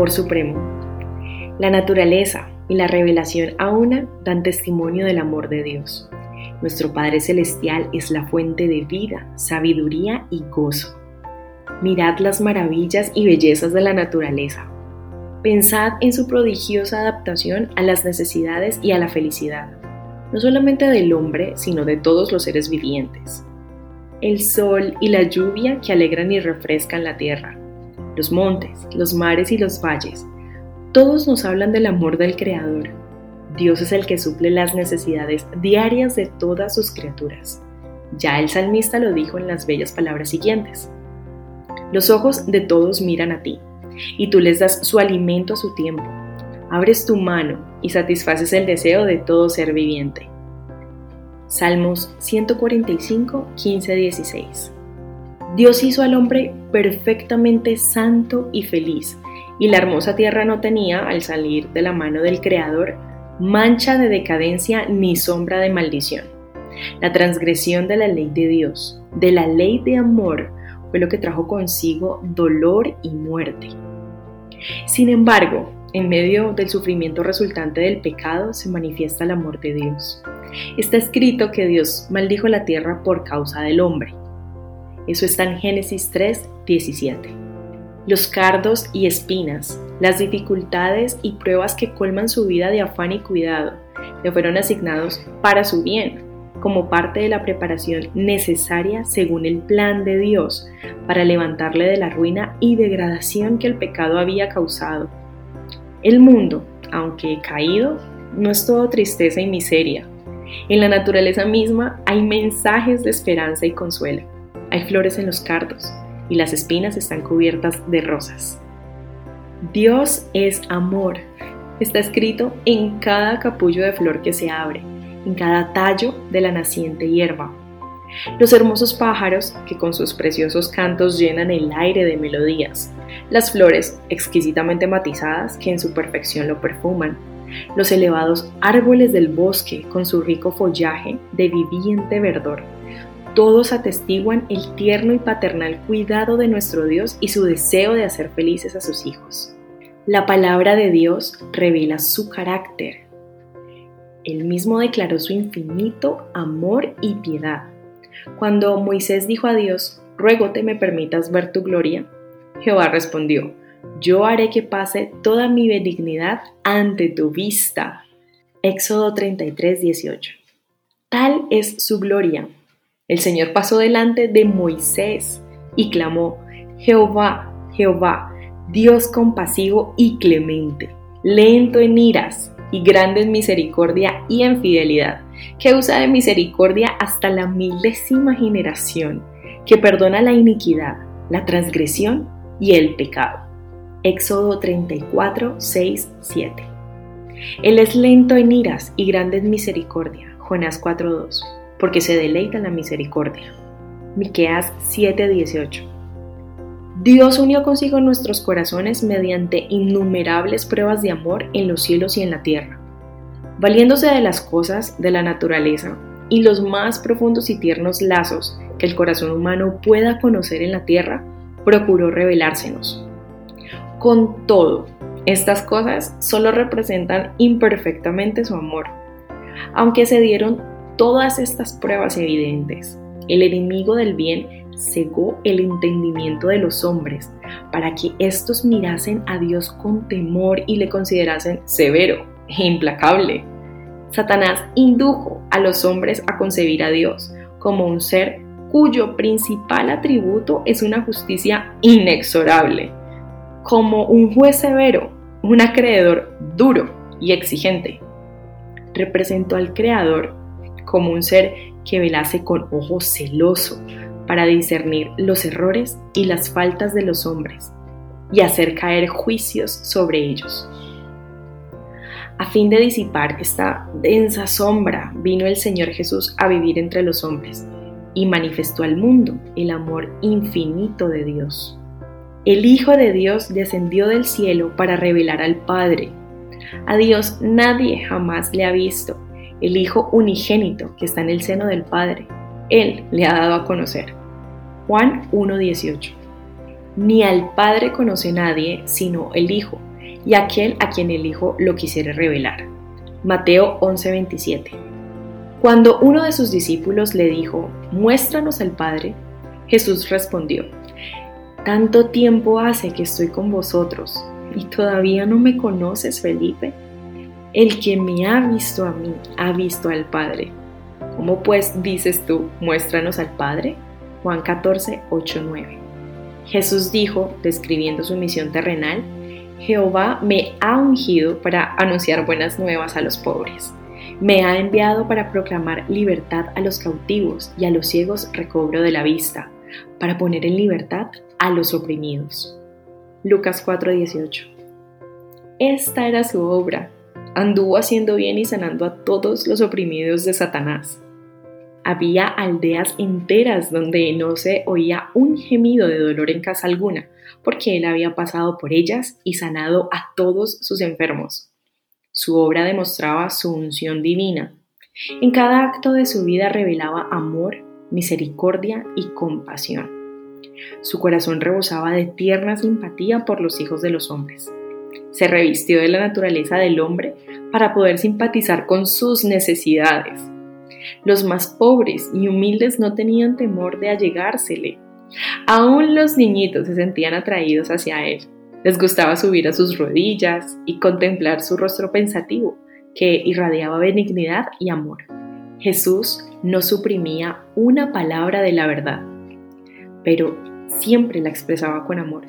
Amor supremo. La naturaleza y la revelación a una dan testimonio del amor de Dios. Nuestro Padre Celestial es la fuente de vida, sabiduría y gozo. Mirad las maravillas y bellezas de la naturaleza. Pensad en su prodigiosa adaptación a las necesidades y a la felicidad, no solamente del hombre, sino de todos los seres vivientes. El sol y la lluvia que alegran y refrescan la tierra, los montes, los mares y los valles, todos nos hablan del amor del Creador. Dios es el que suple las necesidades diarias de todas sus criaturas. Ya el salmista lo dijo en las bellas palabras siguientes. Los ojos de todos miran a ti, y tú les das su alimento a su tiempo. Abres tu mano y satisfaces el deseo de todo ser viviente. Salmos 145, 15, 16. Dios hizo al hombre perfectamente santo y feliz, y la hermosa tierra no tenía, al salir de la mano del Creador, mancha de decadencia ni sombra de maldición. La transgresión de la ley de Dios, de la ley de amor, fue lo que trajo consigo dolor y muerte. Sin embargo, en medio del sufrimiento resultante del pecado se manifiesta el amor de Dios. Está escrito que Dios maldijo la tierra por causa del hombre. Eso está en Génesis 3, 17. Los cardos y espinas, las dificultades y pruebas que colman su vida de afán y cuidado, le fueron asignados para su bien, como parte de la preparación necesaria según el plan de Dios para levantarle de la ruina y degradación que el pecado había causado. El mundo, aunque caído, no es todo tristeza y miseria. En la naturaleza misma hay mensajes de esperanza y consuelo. Hay flores en los cardos y las espinas están cubiertas de rosas. Dios es amor. Está escrito en cada capullo de flor que se abre en cada tallo de la naciente hierba. Los hermosos pájaros que con sus preciosos cantos llenan el aire de melodías, las flores exquisitamente matizadas que en su perfección lo perfuman, los elevados árboles del bosque con su rico follaje de viviente verdor, todos atestiguan el tierno y paternal cuidado de nuestro Dios y su deseo de hacer felices a sus hijos. La palabra de Dios revela su carácter, él mismo declaró su infinito amor y piedad. Cuando Moisés dijo a Dios, ruego te me permitas ver tu gloria, Jehová respondió, yo haré que pase toda mi benignidad ante tu vista. Éxodo 33, 18. Tal es su gloria. El Señor pasó delante de Moisés y clamó, Jehová, Jehová, Dios compasivo y clemente, lento en iras y grande en misericordia y en fidelidad, que usa de misericordia hasta la milésima generación, que perdona la iniquidad, la transgresión y el pecado. Éxodo 34, 6, 7. Él es lento en iras y grande en misericordia. Jonás 4, 2. Porque se deleita en la misericordia. Miqueas 7, 18. Dios unió consigo nuestros corazones mediante innumerables pruebas de amor en los cielos y en la tierra, valiéndose de las cosas de la naturaleza y los más profundos y tiernos lazos que el corazón humano pueda conocer en la tierra, procuró revelársenos. Con todo, estas cosas solo representan imperfectamente su amor. Aunque se dieron todas estas pruebas evidentes, el enemigo del bien cegó el entendimiento de los hombres para que éstos mirasen a Dios con temor y le considerasen severo e implacable. Satanás indujo a los hombres a concebir a Dios como un ser cuyo principal atributo es una justicia inexorable, como un juez severo, un acreedor duro y exigente. Representó al Creador como un ser que velase con ojo celoso para discernir los errores y las faltas de los hombres y hacer caer juicios sobre ellos. A fin de disipar esta densa sombra, vino el Señor Jesús a vivir entre los hombres y manifestó al mundo el amor infinito de Dios. El Hijo de Dios descendió del cielo para revelar al Padre. A Dios nadie jamás le ha visto, el Hijo unigénito que está en el seno del Padre. Él le ha dado a conocer. Juan 1.18. Ni al Padre conoce nadie sino el Hijo, y aquel a quien el Hijo lo quisiere revelar. Mateo 11:27. Cuando uno de sus discípulos le dijo, Muéstranos al Padre, Jesús respondió, Tanto tiempo hace que estoy con vosotros, y todavía no me conoces, Felipe. El que me ha visto a mí, ha visto al Padre. ¿Cómo pues dices tú, muéstranos al Padre? Juan 14, 8, 9. Jesús dijo, describiendo su misión terrenal, Jehová me ha ungido para anunciar buenas nuevas a los pobres. Me ha enviado para proclamar libertad a los cautivos y a los ciegos recobro de la vista, para poner en libertad a los oprimidos. Lucas 4:18. Esta era su obra. Anduvo haciendo bien y sanando a todos los oprimidos de Satanás. Había aldeas enteras donde no se oía un gemido de dolor en casa alguna, porque él había pasado por ellas y sanado a todos sus enfermos. Su obra demostraba su unción divina. En cada acto de su vida revelaba amor, misericordia y compasión. Su corazón rebosaba de tierna simpatía por los hijos de los hombres. Se revistió de la naturaleza del hombre para poder simpatizar con sus necesidades los más pobres y humildes no tenían temor de allegársele. Aún los niñitos se sentían atraídos hacia él. Les gustaba subir a sus rodillas y contemplar su rostro pensativo, que irradiaba benignidad y amor. Jesús no suprimía una palabra de la verdad, pero siempre la expresaba con amor.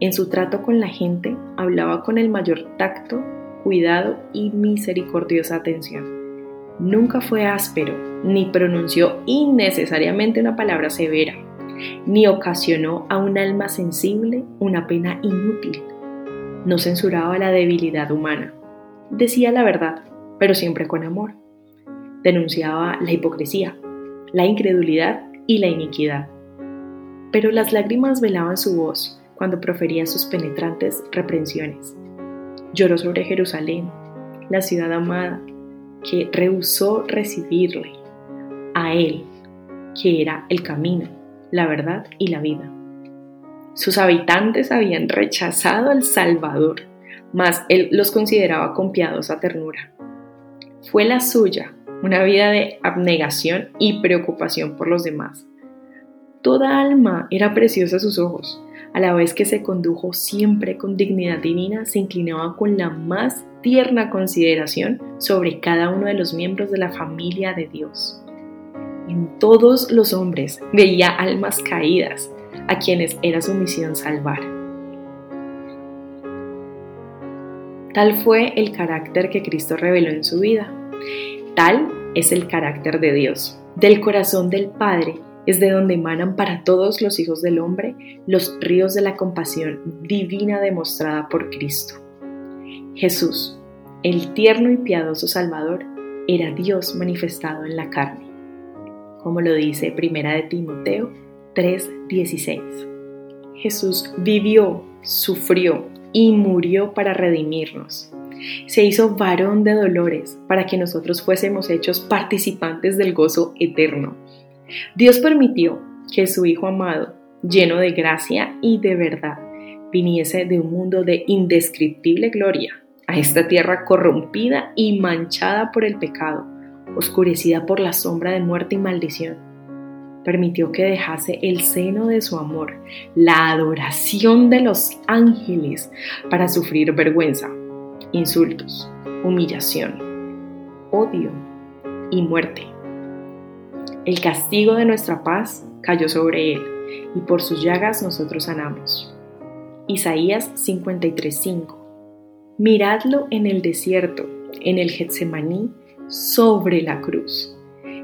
En su trato con la gente hablaba con el mayor tacto, cuidado y misericordiosa atención. Nunca fue áspero, ni pronunció innecesariamente una palabra severa, ni ocasionó a un alma sensible una pena inútil. No censuraba la debilidad humana. Decía la verdad, pero siempre con amor. Denunciaba la hipocresía, la incredulidad y la iniquidad. Pero las lágrimas velaban su voz cuando profería sus penetrantes reprensiones. Lloró sobre Jerusalén, la ciudad amada, que rehusó recibirle a Él, que era el camino, la verdad y la vida. Sus habitantes habían rechazado al Salvador, mas Él los consideraba con piadosa ternura. Fue la suya una vida de abnegación y preocupación por los demás. Toda alma era preciosa a sus ojos, a la vez que se condujo siempre con dignidad divina, se inclinaba con la más tierna consideración sobre cada uno de los miembros de la familia de Dios. En todos los hombres veía almas caídas, a quienes era su misión salvar. Tal fue el carácter que Cristo reveló en su vida. Tal es el carácter de Dios. Del corazón del Padre es de donde emanan para todos los hijos del hombre los ríos de la compasión divina demostrada por Cristo. Jesús, el tierno y piadoso Salvador, era Dios manifestado en la carne, como lo dice Primera de Timoteo 3:16. Jesús vivió, sufrió y murió para redimirnos. Se hizo varón de dolores para que nosotros fuésemos hechos participantes del gozo eterno Dios permitió que su Hijo amado, lleno de gracia y de verdad, viniese de un mundo de indescriptible gloria a esta tierra corrompida y manchada por el pecado, oscurecida por la sombra de muerte y maldición. Permitió que dejase el seno de su amor, la adoración de los ángeles, para sufrir vergüenza, insultos, humillación, odio y muerte el castigo de nuestra paz cayó sobre él, y por sus llagas nosotros sanamos. Isaías 53:5 Miradlo en el desierto, en el Getsemaní, sobre la cruz.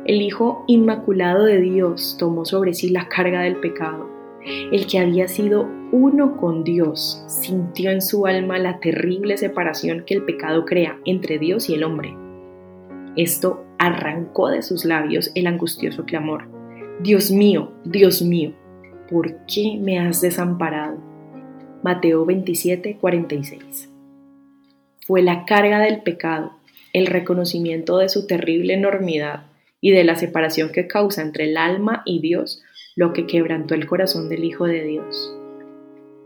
El Hijo Inmaculado de Dios tomó sobre sí la carga del pecado. El que había sido uno con Dios sintió en su alma la terrible separación que el pecado crea entre Dios y el hombre. Esto arrancó de sus labios el angustioso clamor. Dios mío, Dios mío, ¿por qué me has desamparado? Mateo 27, 46. Fue la carga del pecado, el reconocimiento de su terrible enormidad y de la separación que causa entre el alma y Dios lo que quebrantó el corazón del Hijo de Dios.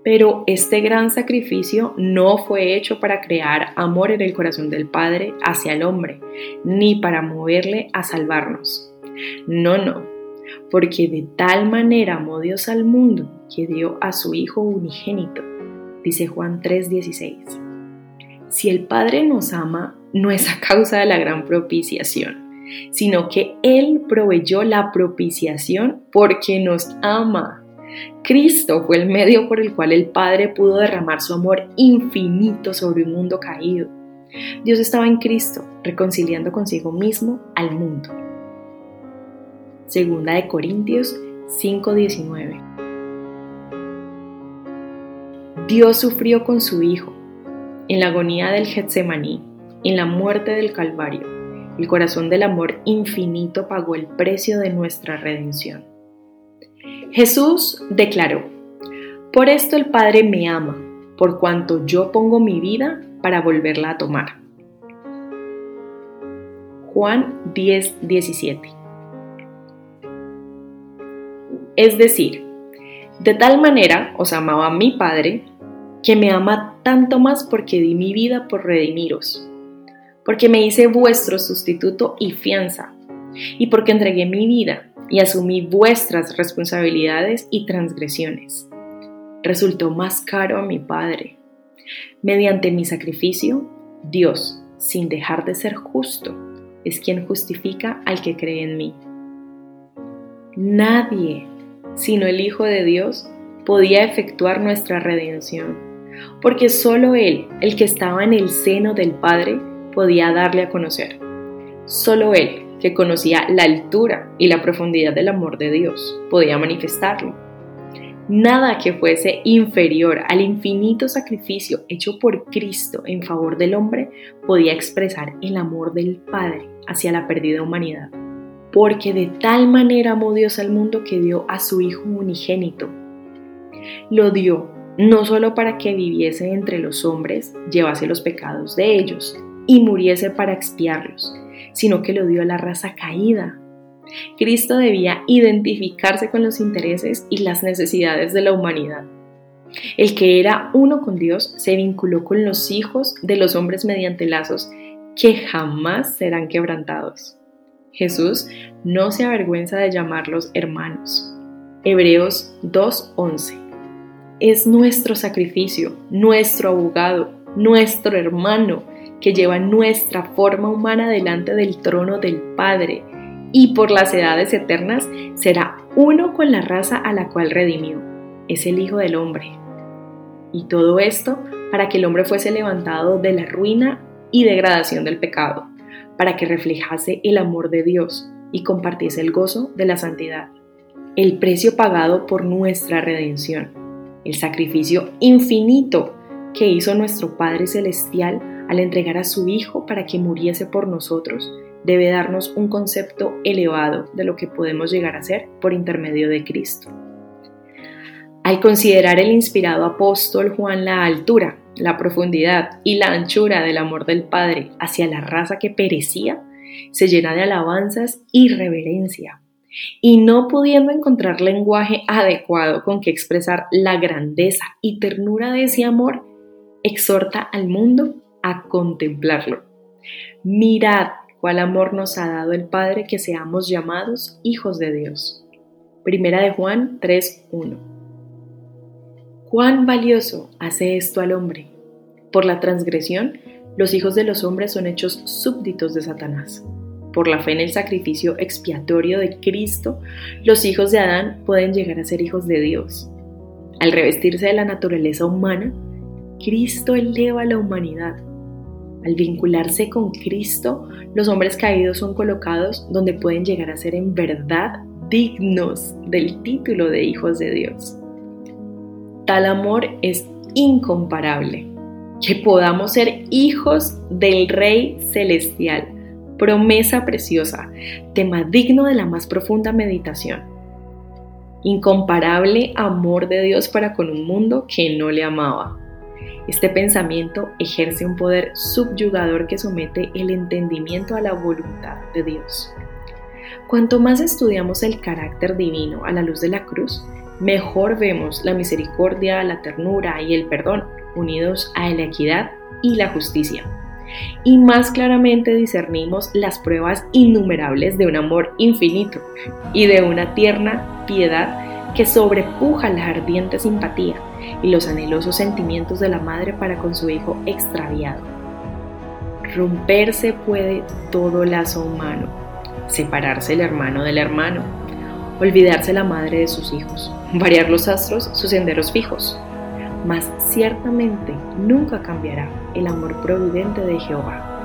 Pero este gran sacrificio no fue hecho para crear amor en el corazón del Padre hacia el hombre, ni para moverle a salvarnos. No, no, porque de tal manera amó Dios al mundo que dio a su Hijo unigénito, dice Juan 3:16. Si el Padre nos ama, no es a causa de la gran propiciación, sino que Él proveyó la propiciación porque nos ama. Cristo fue el medio por el cual el Padre pudo derramar su amor infinito sobre un mundo caído. Dios estaba en Cristo, reconciliando consigo mismo al mundo. Segunda de Corintios 5:19. Dios sufrió con su Hijo en la agonía del Getsemaní, en la muerte del Calvario. El corazón del amor infinito pagó el precio de nuestra redención. Jesús declaró, Por esto el Padre me ama, por cuanto yo pongo mi vida para volverla a tomar. Juan 10, 17. Es decir, de tal manera os amaba mi Padre, que me ama tanto más porque di mi vida por redimiros, porque me hice vuestro sustituto y fianza, y porque entregué mi vida y asumí vuestras responsabilidades y transgresiones. Resultó más caro a mi Padre. Mediante mi sacrificio, Dios, sin dejar de ser justo, es quien justifica al que cree en mí. Nadie sino el Hijo de Dios, podía efectuar nuestra redención, porque solo Él, el que estaba en el seno del Padre, podía darle a conocer. Solo Él, que conocía la altura y la profundidad del amor de Dios, podía manifestarlo. Nada que fuese inferior al infinito sacrificio hecho por Cristo en favor del hombre podía expresar el amor del Padre hacia la perdida humanidad porque de tal manera amó Dios al mundo que dio a su Hijo unigénito. Lo dio no solo para que viviese entre los hombres, llevase los pecados de ellos y muriese para expiarlos, sino que lo dio a la raza caída. Cristo debía identificarse con los intereses y las necesidades de la humanidad. El que era uno con Dios se vinculó con los hijos de los hombres mediante lazos que jamás serán quebrantados. Jesús no se avergüenza de llamarlos hermanos. Hebreos 2.11. Es nuestro sacrificio, nuestro abogado, nuestro hermano, que lleva nuestra forma humana delante del trono del Padre y por las edades eternas será uno con la raza a la cual redimió. Es el Hijo del Hombre. Y todo esto para que el hombre fuese levantado de la ruina y degradación del pecado para que reflejase el amor de Dios y compartiese el gozo de la santidad. El precio pagado por nuestra redención, el sacrificio infinito que hizo nuestro Padre Celestial al entregar a su Hijo para que muriese por nosotros, debe darnos un concepto elevado de lo que podemos llegar a ser por intermedio de Cristo. Al considerar el inspirado apóstol Juan la altura, la profundidad y la anchura del amor del Padre hacia la raza que perecía, se llena de alabanzas y reverencia. Y no pudiendo encontrar lenguaje adecuado con que expresar la grandeza y ternura de ese amor, exhorta al mundo a contemplarlo. Mirad cuál amor nos ha dado el Padre que seamos llamados hijos de Dios. Primera de Juan 3.1 ¿Cuán valioso hace esto al hombre? Por la transgresión, los hijos de los hombres son hechos súbditos de Satanás. Por la fe en el sacrificio expiatorio de Cristo, los hijos de Adán pueden llegar a ser hijos de Dios. Al revestirse de la naturaleza humana, Cristo eleva a la humanidad. Al vincularse con Cristo, los hombres caídos son colocados donde pueden llegar a ser en verdad dignos del título de hijos de Dios. Tal amor es incomparable. Que podamos ser hijos del Rey Celestial. Promesa preciosa, tema digno de la más profunda meditación. Incomparable amor de Dios para con un mundo que no le amaba. Este pensamiento ejerce un poder subyugador que somete el entendimiento a la voluntad de Dios. Cuanto más estudiamos el carácter divino a la luz de la cruz, mejor vemos la misericordia, la ternura y el perdón unidos a la equidad y la justicia. Y más claramente discernimos las pruebas innumerables de un amor infinito y de una tierna piedad que sobrepuja la ardiente simpatía y los anhelosos sentimientos de la madre para con su hijo extraviado. Romperse puede todo lazo humano, separarse el hermano del hermano, olvidarse la madre de sus hijos, variar los astros sus senderos fijos, mas ciertamente nunca cambiará el amor providente de Jehová